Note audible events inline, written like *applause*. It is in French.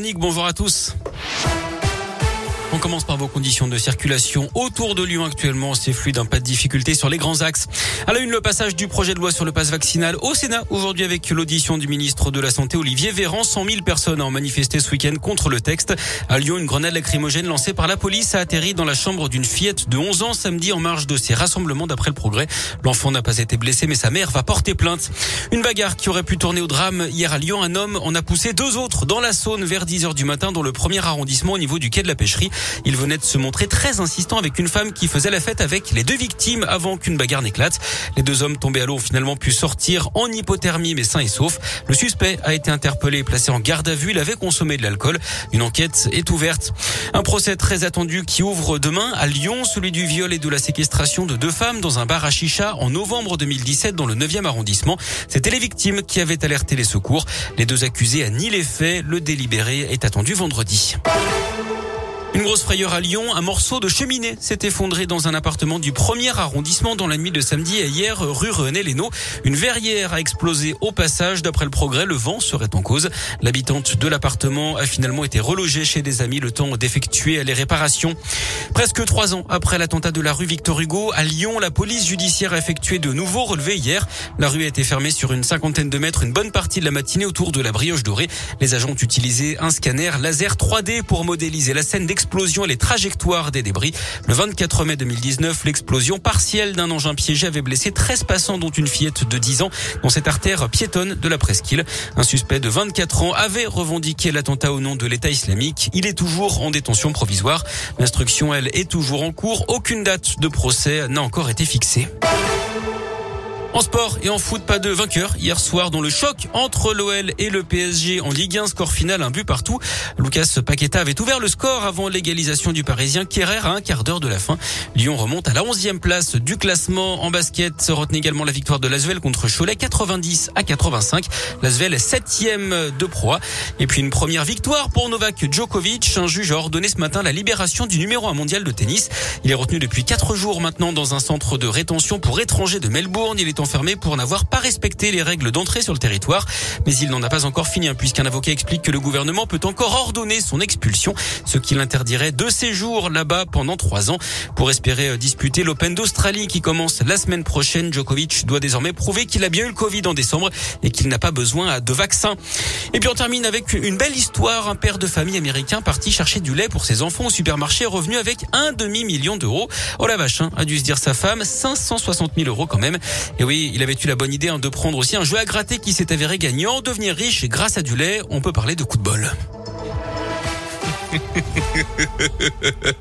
Bonjour à tous. On commence par vos conditions de circulation autour de Lyon actuellement. C'est fluide, un pas de difficulté sur les grands axes. À la une, le passage du projet de loi sur le passe vaccinal au Sénat aujourd'hui avec l'audition du ministre de la Santé Olivier Véran. 100 000 personnes ont manifesté ce week-end contre le texte. À Lyon, une grenade lacrymogène lancée par la police a atterri dans la chambre d'une fillette de 11 ans samedi en marge de ses rassemblements d'après le progrès. L'enfant n'a pas été blessé mais sa mère va porter plainte. Une bagarre qui aurait pu tourner au drame hier à Lyon. Un homme en a poussé deux autres dans la Saône vers 10 heures du matin dans le premier arrondissement au niveau du quai de la pêcherie. Il venait de se montrer très insistant avec une femme qui faisait la fête avec les deux victimes avant qu'une bagarre n'éclate. Les deux hommes tombés à l'eau ont finalement pu sortir en hypothermie mais sains et saufs. Le suspect a été interpellé et placé en garde à vue. Il avait consommé de l'alcool. Une enquête est ouverte. Un procès très attendu qui ouvre demain à Lyon, celui du viol et de la séquestration de deux femmes dans un bar à chicha en novembre 2017 dans le 9e arrondissement. C'était les victimes qui avaient alerté les secours. Les deux accusés a nié les faits. Le délibéré est attendu vendredi. Une grosse frayeur à Lyon, un morceau de cheminée s'est effondré dans un appartement du premier arrondissement dans la nuit de samedi et hier, rue René Lénaud. Une verrière a explosé au passage. D'après le progrès, le vent serait en cause. L'habitante de l'appartement a finalement été relogée chez des amis le temps d'effectuer les réparations. Presque trois ans après l'attentat de la rue Victor Hugo, à Lyon, la police judiciaire a effectué de nouveaux relevés hier. La rue a été fermée sur une cinquantaine de mètres une bonne partie de la matinée autour de la brioche dorée. Les agents ont utilisé un scanner laser 3D pour modéliser la scène l'explosion et les trajectoires des débris. Le 24 mai 2019, l'explosion partielle d'un engin piégé avait blessé 13 passants dont une fillette de 10 ans dans cette artère piétonne de la presqu'île. Un suspect de 24 ans avait revendiqué l'attentat au nom de l'État islamique. Il est toujours en détention provisoire. L'instruction, elle, est toujours en cours. Aucune date de procès n'a encore été fixée. En sport et en foot, pas de vainqueur hier soir dans le choc entre l'OL et le PSG en Ligue 1, score final un but partout. Lucas Paqueta avait ouvert le score avant l'égalisation du Parisien Kerrer à un quart d'heure de la fin. Lyon remonte à la 11e place du classement en basket. Se retenait également la victoire de Lasvel contre Cholet 90 à 85. Lasvel est 7e de proie. Et puis une première victoire pour Novak Djokovic. Un juge a ordonné ce matin la libération du numéro 1 mondial de tennis. Il est retenu depuis 4 jours maintenant dans un centre de rétention pour étrangers de Melbourne. Il est enfermé pour n'avoir pas respecté les règles d'entrée sur le territoire. Mais il n'en a pas encore fini, hein, puisqu'un avocat explique que le gouvernement peut encore ordonner son expulsion, ce qui l'interdirait de séjour là-bas pendant trois ans. Pour espérer euh, disputer l'Open d'Australie qui commence la semaine prochaine, Djokovic doit désormais prouver qu'il a bien eu le Covid en décembre et qu'il n'a pas besoin de vaccin. Et puis on termine avec une belle histoire. Un père de famille américain parti chercher du lait pour ses enfants au supermarché est revenu avec un demi-million d'euros. Oh la vache, hein, a dû se dire sa femme, 560 000 euros quand même. Et oui, il avait eu la bonne idée hein, de prendre aussi un jeu à gratter qui s'est avéré gagnant, devenir riche grâce à du lait. On peut parler de coup de bol. *laughs*